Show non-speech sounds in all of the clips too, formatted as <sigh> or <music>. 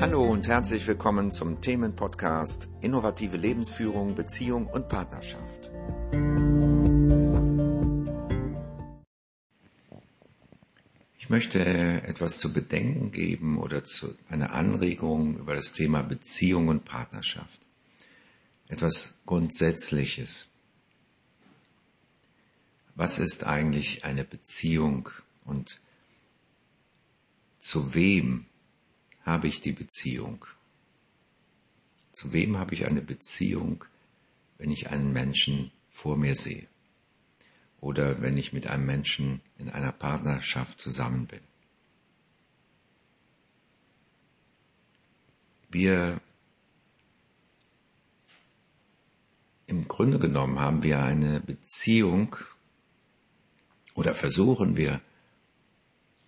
Hallo und herzlich willkommen zum Themenpodcast Innovative Lebensführung, Beziehung und Partnerschaft. Ich möchte etwas zu bedenken geben oder zu einer Anregung über das Thema Beziehung und Partnerschaft. Etwas Grundsätzliches. Was ist eigentlich eine Beziehung und zu wem habe ich die Beziehung? Zu wem habe ich eine Beziehung, wenn ich einen Menschen vor mir sehe? Oder wenn ich mit einem Menschen in einer Partnerschaft zusammen bin? Wir im Grunde genommen haben wir eine Beziehung oder versuchen wir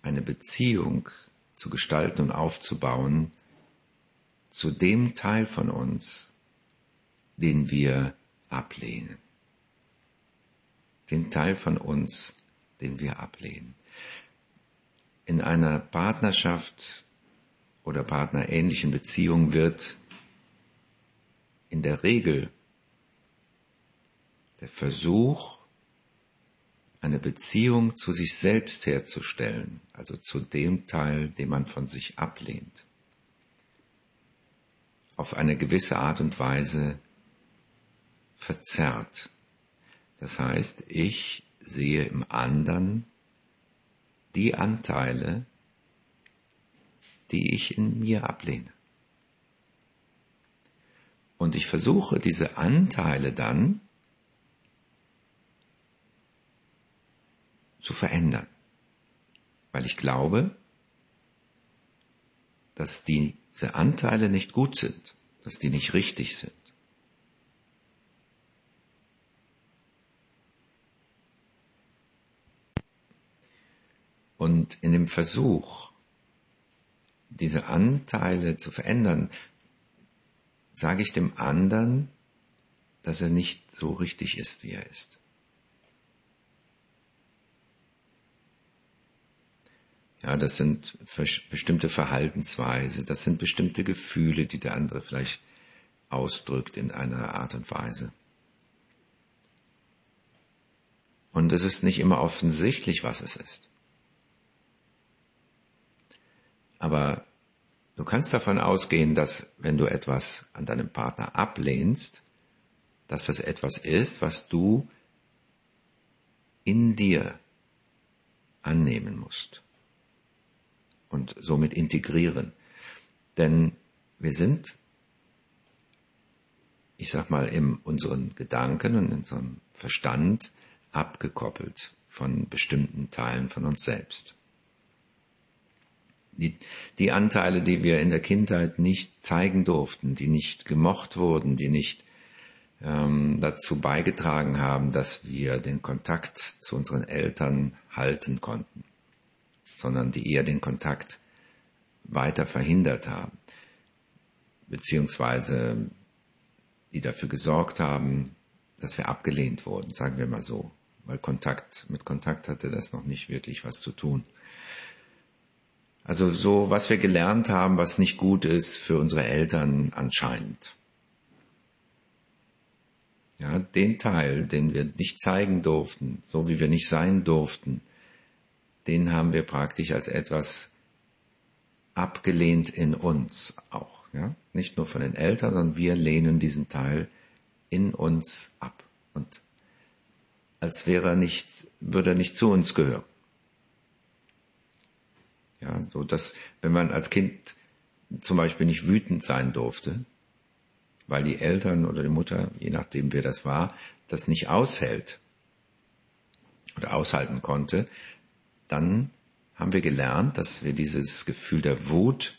eine Beziehung zu gestalten und aufzubauen zu dem Teil von uns, den wir ablehnen. Den Teil von uns, den wir ablehnen. In einer Partnerschaft oder partnerähnlichen Beziehung wird in der Regel der Versuch, eine Beziehung zu sich selbst herzustellen, also zu dem Teil, den man von sich ablehnt, auf eine gewisse Art und Weise verzerrt. Das heißt, ich sehe im anderen die Anteile, die ich in mir ablehne. Und ich versuche diese Anteile dann zu verändern. Weil ich glaube, dass diese Anteile nicht gut sind, dass die nicht richtig sind. Und in dem Versuch, diese Anteile zu verändern, sage ich dem anderen, dass er nicht so richtig ist, wie er ist. Ja, das sind bestimmte Verhaltensweise, das sind bestimmte Gefühle, die der andere vielleicht ausdrückt in einer Art und Weise. Und es ist nicht immer offensichtlich, was es ist. Aber du kannst davon ausgehen, dass wenn du etwas an deinem Partner ablehnst, dass das etwas ist, was du in dir annehmen musst und somit integrieren. Denn wir sind, ich sag mal, in unseren Gedanken und in unserem Verstand abgekoppelt von bestimmten Teilen von uns selbst. Die, die Anteile, die wir in der Kindheit nicht zeigen durften, die nicht gemocht wurden, die nicht ähm, dazu beigetragen haben, dass wir den Kontakt zu unseren Eltern halten konnten sondern die eher den Kontakt weiter verhindert haben, beziehungsweise die dafür gesorgt haben, dass wir abgelehnt wurden, sagen wir mal so, weil Kontakt, mit Kontakt hatte das noch nicht wirklich was zu tun. Also so, was wir gelernt haben, was nicht gut ist für unsere Eltern anscheinend. Ja, den Teil, den wir nicht zeigen durften, so wie wir nicht sein durften, den haben wir praktisch als etwas abgelehnt in uns auch. Ja? Nicht nur von den Eltern, sondern wir lehnen diesen Teil in uns ab. Und als wäre er nicht, würde er nicht zu uns gehören. Ja, so dass, wenn man als Kind zum Beispiel nicht wütend sein durfte, weil die Eltern oder die Mutter, je nachdem wer das war, das nicht aushält oder aushalten konnte, dann haben wir gelernt, dass wir dieses Gefühl der Wut,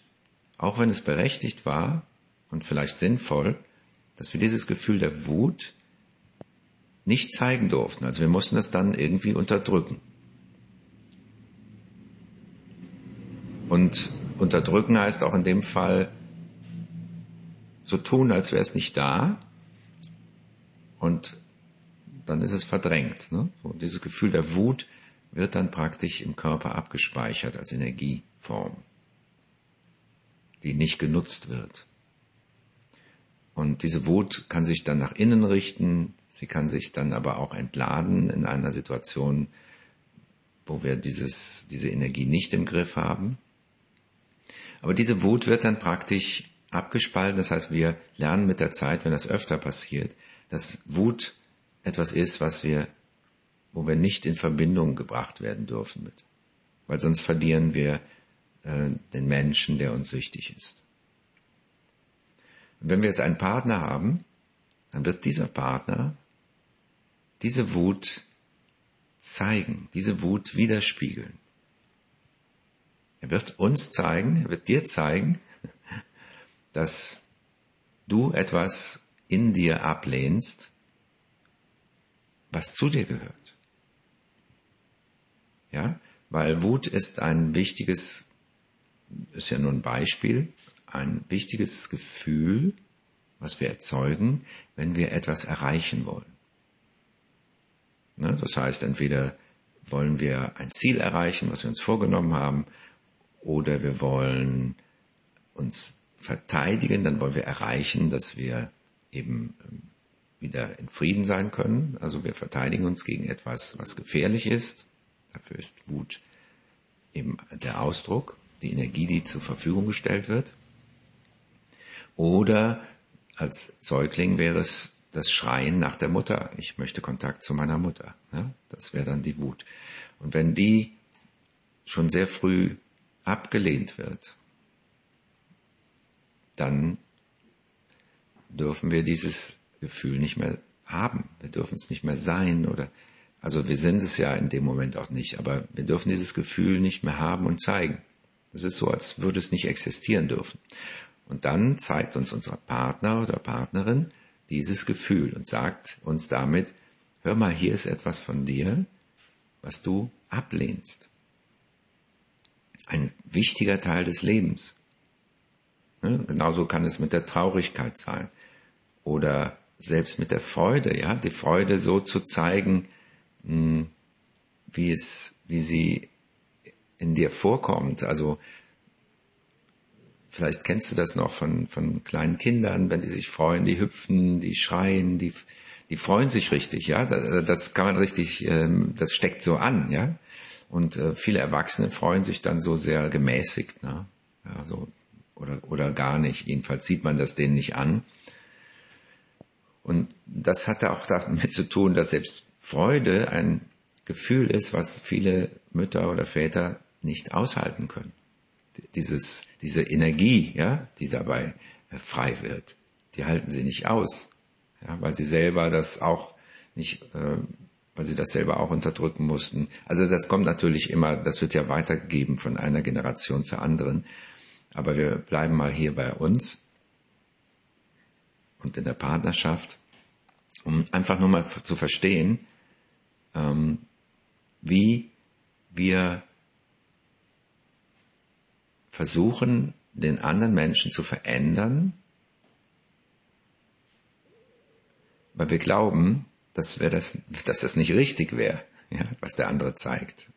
auch wenn es berechtigt war und vielleicht sinnvoll, dass wir dieses Gefühl der Wut nicht zeigen durften. Also wir mussten das dann irgendwie unterdrücken. Und unterdrücken heißt auch in dem Fall so tun, als wäre es nicht da. Und dann ist es verdrängt. Ne? So, dieses Gefühl der Wut wird dann praktisch im Körper abgespeichert als Energieform. die nicht genutzt wird. Und diese Wut kann sich dann nach innen richten, sie kann sich dann aber auch entladen in einer Situation, wo wir dieses, diese Energie nicht im Griff haben. Aber diese Wut wird dann praktisch abgespalten, das heißt, wir lernen mit der Zeit, wenn das öfter passiert, dass Wut etwas ist, was wir, wo wir nicht in Verbindung gebracht werden dürfen mit. Weil sonst verlieren wir äh, den Menschen, der uns wichtig ist. Und wenn wir jetzt einen Partner haben, dann wird dieser Partner diese Wut zeigen, diese Wut widerspiegeln. Er wird uns zeigen, er wird dir zeigen, <laughs> dass du etwas in dir ablehnst, was zu dir gehört. Weil Wut ist ein wichtiges ist ja nur ein Beispiel, ein wichtiges Gefühl, was wir erzeugen, wenn wir etwas erreichen wollen. Ne? Das heißt, entweder wollen wir ein Ziel erreichen, was wir uns vorgenommen haben, oder wir wollen uns verteidigen, dann wollen wir erreichen, dass wir eben ähm, wieder in Frieden sein können. Also wir verteidigen uns gegen etwas, was gefährlich ist. Dafür ist Wut eben der Ausdruck die Energie, die zur Verfügung gestellt wird. Oder als Säugling wäre es das Schreien nach der Mutter. Ich möchte Kontakt zu meiner Mutter. Ja, das wäre dann die Wut. Und wenn die schon sehr früh abgelehnt wird, dann dürfen wir dieses Gefühl nicht mehr haben. Wir dürfen es nicht mehr sein oder, also wir sind es ja in dem Moment auch nicht, aber wir dürfen dieses Gefühl nicht mehr haben und zeigen. Es ist so, als würde es nicht existieren dürfen. Und dann zeigt uns unser Partner oder Partnerin dieses Gefühl und sagt uns damit, hör mal, hier ist etwas von dir, was du ablehnst. Ein wichtiger Teil des Lebens. Genauso kann es mit der Traurigkeit sein oder selbst mit der Freude, ja, die Freude so zu zeigen, wie es, wie sie in dir vorkommt. Also vielleicht kennst du das noch von, von kleinen Kindern, wenn die sich freuen, die hüpfen, die schreien, die, die freuen sich richtig, ja. Das kann man richtig, ähm, das steckt so an, ja. Und äh, viele Erwachsene freuen sich dann so sehr gemäßigt, ne? Ja, so, oder, oder gar nicht. Jedenfalls sieht man das denen nicht an. Und das hatte auch damit zu tun, dass selbst Freude ein Gefühl ist, was viele Mütter oder Väter nicht aushalten können. Dieses, diese Energie, ja, die dabei äh, frei wird, die halten sie nicht aus, ja, weil sie selber das auch nicht, äh, weil sie das selber auch unterdrücken mussten. Also das kommt natürlich immer, das wird ja weitergegeben von einer Generation zur anderen. Aber wir bleiben mal hier bei uns und in der Partnerschaft, um einfach nur mal zu verstehen, ähm, wie wir versuchen, den anderen Menschen zu verändern, weil wir glauben, dass, wir das, dass das nicht richtig wäre, ja, was der andere zeigt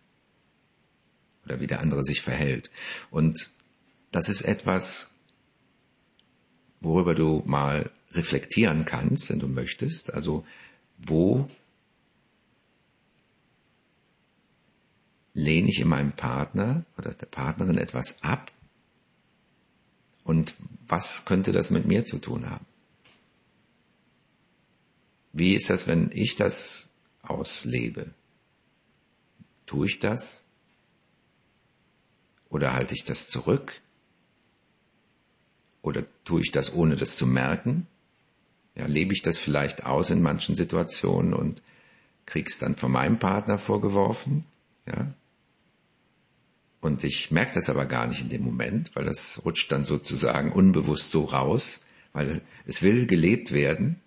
oder wie der andere sich verhält. Und das ist etwas, worüber du mal reflektieren kannst, wenn du möchtest. Also wo lehne ich in meinem Partner oder der Partnerin etwas ab? Und was könnte das mit mir zu tun haben? Wie ist das, wenn ich das auslebe? Tue ich das? Oder halte ich das zurück? Oder tue ich das, ohne das zu merken? Ja, lebe ich das vielleicht aus in manchen Situationen und krieg's dann von meinem Partner vorgeworfen? Ja, und ich merke das aber gar nicht in dem Moment, weil das rutscht dann sozusagen unbewusst so raus, weil es will gelebt werden.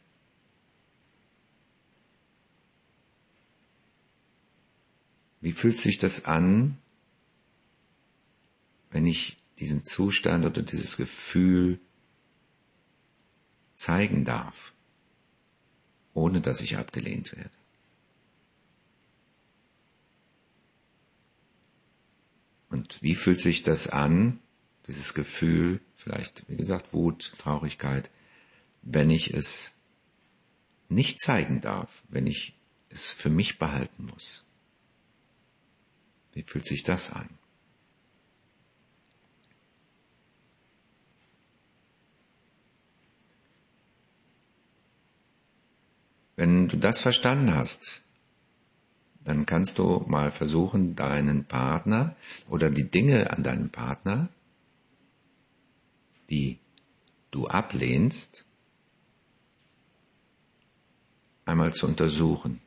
Wie fühlt sich das an, wenn ich diesen Zustand oder dieses Gefühl zeigen darf, ohne dass ich abgelehnt werde? Und wie fühlt sich das an, dieses Gefühl vielleicht, wie gesagt, Wut, Traurigkeit, wenn ich es nicht zeigen darf, wenn ich es für mich behalten muss. Wie fühlt sich das an? Wenn du das verstanden hast, dann kannst du mal versuchen, deinen Partner oder die Dinge an deinem Partner, die du ablehnst, einmal zu untersuchen.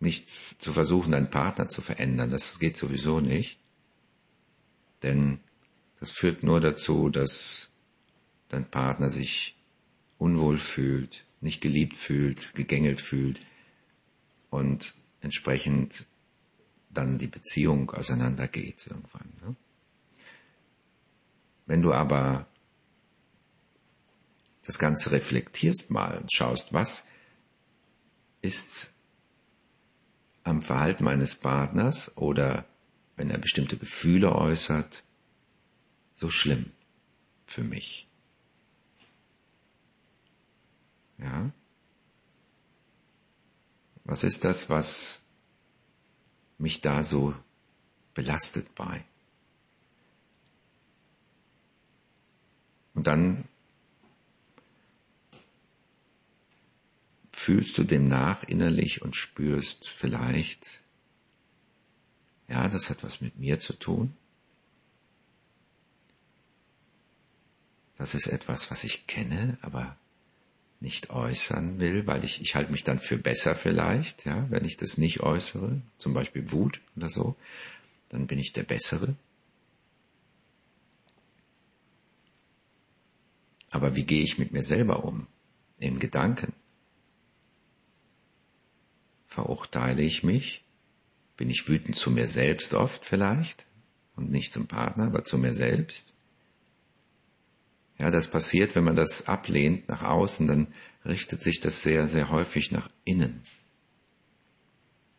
Nicht zu versuchen, deinen Partner zu verändern, das geht sowieso nicht. Denn das führt nur dazu, dass dein Partner sich unwohl fühlt, nicht geliebt fühlt, gegängelt fühlt und entsprechend dann die Beziehung auseinandergeht irgendwann. Ne? Wenn du aber das Ganze reflektierst mal und schaust, was ist am Verhalten meines Partners oder wenn er bestimmte Gefühle äußert, so schlimm für mich. Ja? Was ist das, was mich da so belastet bei? Und dann fühlst du dem nach innerlich und spürst vielleicht, ja, das hat was mit mir zu tun. Das ist etwas, was ich kenne, aber nicht äußern will, weil ich, ich halte mich dann für besser vielleicht, ja, wenn ich das nicht äußere, zum Beispiel Wut oder so, dann bin ich der Bessere. Aber wie gehe ich mit mir selber um? In Gedanken. Verurteile ich mich? Bin ich wütend zu mir selbst oft vielleicht? Und nicht zum Partner, aber zu mir selbst? Ja, das passiert, wenn man das ablehnt nach außen, dann richtet sich das sehr, sehr häufig nach innen.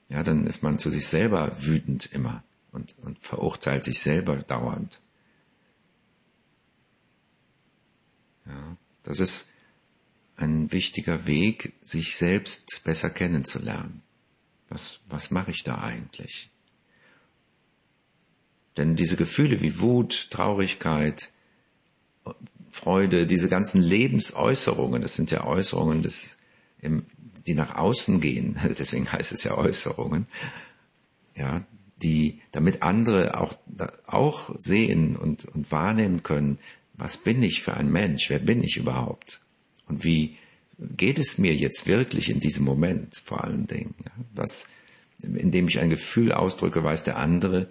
Ja, dann ist man zu sich selber wütend immer und, und verurteilt sich selber dauernd. Ja, das ist ein wichtiger Weg, sich selbst besser kennenzulernen. Was, was mache ich da eigentlich? Denn diese Gefühle wie Wut, Traurigkeit, Freude, diese ganzen Lebensäußerungen, das sind ja Äußerungen, des, die nach außen gehen, <laughs> deswegen heißt es ja Äußerungen, ja, die, damit andere auch, auch sehen und, und wahrnehmen können, was bin ich für ein Mensch, wer bin ich überhaupt? Und wie geht es mir jetzt wirklich in diesem Moment vor allen Dingen, ja, was, indem ich ein Gefühl ausdrücke, weiß der andere,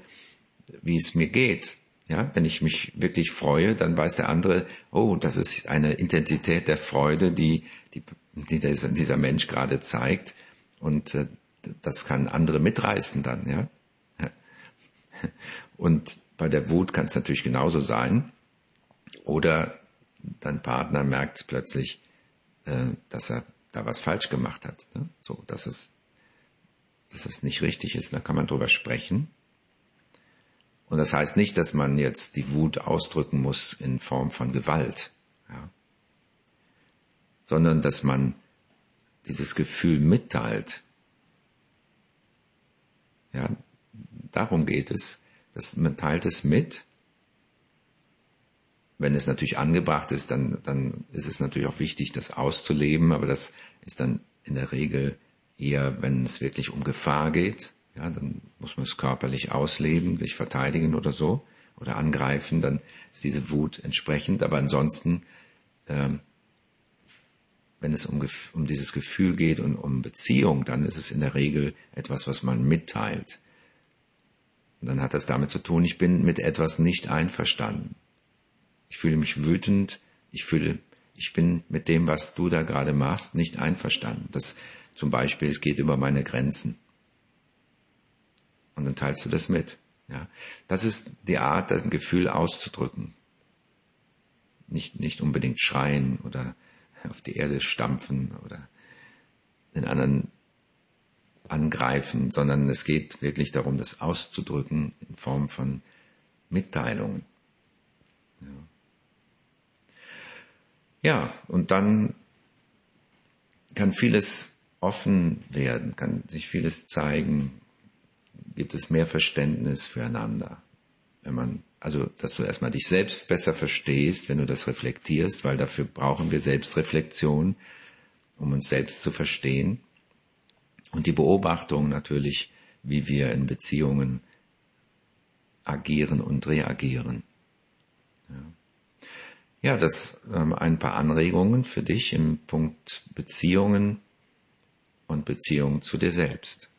wie es mir geht ja, wenn ich mich wirklich freue, dann weiß der andere, oh, das ist eine Intensität der Freude, die, die, die dieser Mensch gerade zeigt. Und äh, das kann andere mitreißen dann, ja. <laughs> Und bei der Wut kann es natürlich genauso sein. Oder dein Partner merkt plötzlich, äh, dass er da was falsch gemacht hat. Ne? So, dass es, dass es nicht richtig ist. Da kann man drüber sprechen. Und das heißt nicht, dass man jetzt die Wut ausdrücken muss in Form von Gewalt, ja, sondern dass man dieses Gefühl mitteilt. Ja, darum geht es, dass man teilt es mit. Wenn es natürlich angebracht ist, dann, dann ist es natürlich auch wichtig, das auszuleben, aber das ist dann in der Regel eher, wenn es wirklich um Gefahr geht, ja, dann muss man es körperlich ausleben, sich verteidigen oder so oder angreifen, dann ist diese Wut entsprechend. Aber ansonsten, ähm, wenn es um, um dieses Gefühl geht und um Beziehung, dann ist es in der Regel etwas, was man mitteilt. Und dann hat das damit zu tun, ich bin mit etwas nicht einverstanden. Ich fühle mich wütend, ich fühle, ich bin mit dem, was du da gerade machst, nicht einverstanden. Das zum Beispiel, es geht über meine Grenzen. Und dann teilst du das mit. Ja, das ist die Art, ein Gefühl auszudrücken. Nicht, nicht unbedingt schreien oder auf die Erde stampfen oder den anderen angreifen, sondern es geht wirklich darum, das auszudrücken in Form von Mitteilungen. Ja. ja, und dann kann vieles offen werden, kann sich vieles zeigen, gibt es mehr Verständnis füreinander. Wenn man, also, dass du erstmal dich selbst besser verstehst, wenn du das reflektierst, weil dafür brauchen wir Selbstreflexion, um uns selbst zu verstehen. Und die Beobachtung natürlich, wie wir in Beziehungen agieren und reagieren. Ja, ja das ähm, ein paar Anregungen für dich im Punkt Beziehungen und Beziehung zu dir selbst.